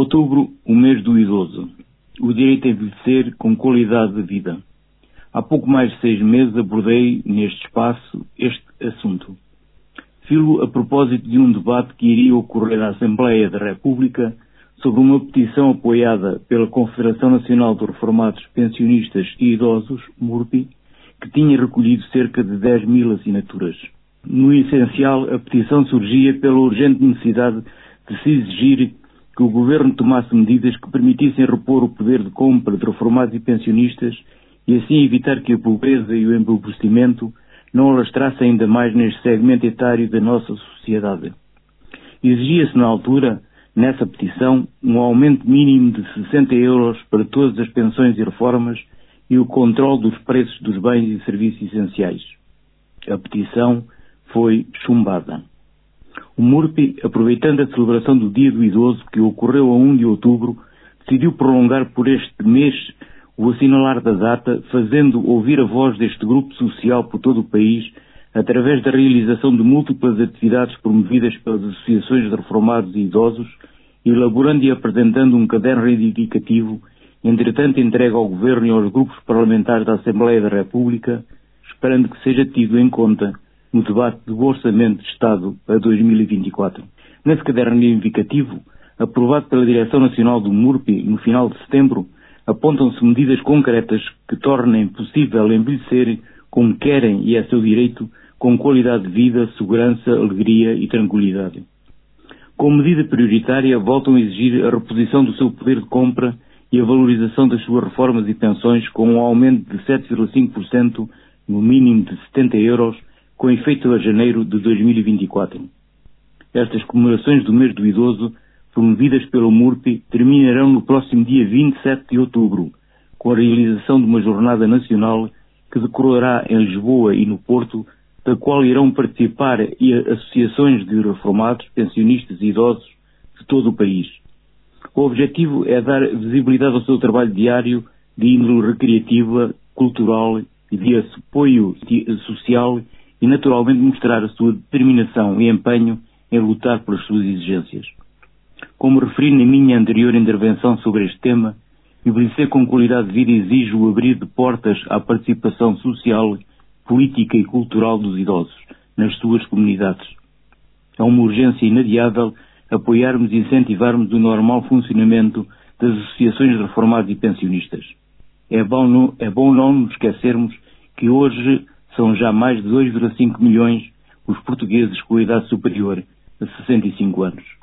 Outubro, o mês do idoso. O direito a envelhecer com qualidade de vida. Há pouco mais de seis meses abordei neste espaço este assunto. Filo a propósito de um debate que iria ocorrer na Assembleia da República sobre uma petição apoiada pela Confederação Nacional de Reformados Pensionistas e Idosos, MURPI, que tinha recolhido cerca de 10 mil assinaturas. No essencial, a petição surgia pela urgente necessidade de se exigir que o Governo tomasse medidas que permitissem repor o poder de compra de reformados e pensionistas e assim evitar que a pobreza e o empobrecimento não alastrassem ainda mais neste segmento etário da nossa sociedade. Exigia-se na altura, nessa petição, um aumento mínimo de 60 euros para todas as pensões e reformas e o controle dos preços dos bens e serviços essenciais. A petição foi chumbada. O MURPI, aproveitando a celebração do Dia do Idoso, que ocorreu a 1 de outubro, decidiu prolongar por este mês o assinalar da data, fazendo ouvir a voz deste grupo social por todo o país, através da realização de múltiplas atividades promovidas pelas associações de reformados e idosos, elaborando e apresentando um caderno reivindicativo, entretanto entregue ao Governo e aos grupos parlamentares da Assembleia da República, esperando que seja tido em conta no debate do Orçamento de Estado a 2024. Nesse caderno indicativo, aprovado pela Direção Nacional do MURPI no final de setembro, apontam-se medidas concretas que tornem possível envelhecer como querem e é seu direito, com qualidade de vida, segurança, alegria e tranquilidade. Como medida prioritária, voltam a exigir a reposição do seu poder de compra e a valorização das suas reformas e pensões com um aumento de 7,5% no mínimo de 70 euros com efeito a janeiro de 2024. Estas comemorações do mês do idoso, promovidas pelo MURPI, terminarão no próximo dia 27 de outubro, com a realização de uma jornada nacional que decorrerá em Lisboa e no Porto, da qual irão participar associações de reformados, pensionistas e idosos de todo o país. O objetivo é dar visibilidade ao seu trabalho diário de índole recreativa, cultural e de apoio social e naturalmente mostrar a sua determinação e empenho em lutar pelas suas exigências. Como referi na minha anterior intervenção sobre este tema, envelhecer com qualidade de vida exige o abrir de portas à participação social, política e cultural dos idosos nas suas comunidades. É uma urgência inadiável apoiarmos e incentivarmos o normal funcionamento das associações de reformados e pensionistas. É bom, não, é bom não nos esquecermos que hoje são já mais de 2,5 milhões os portugueses com idade superior a 65 anos.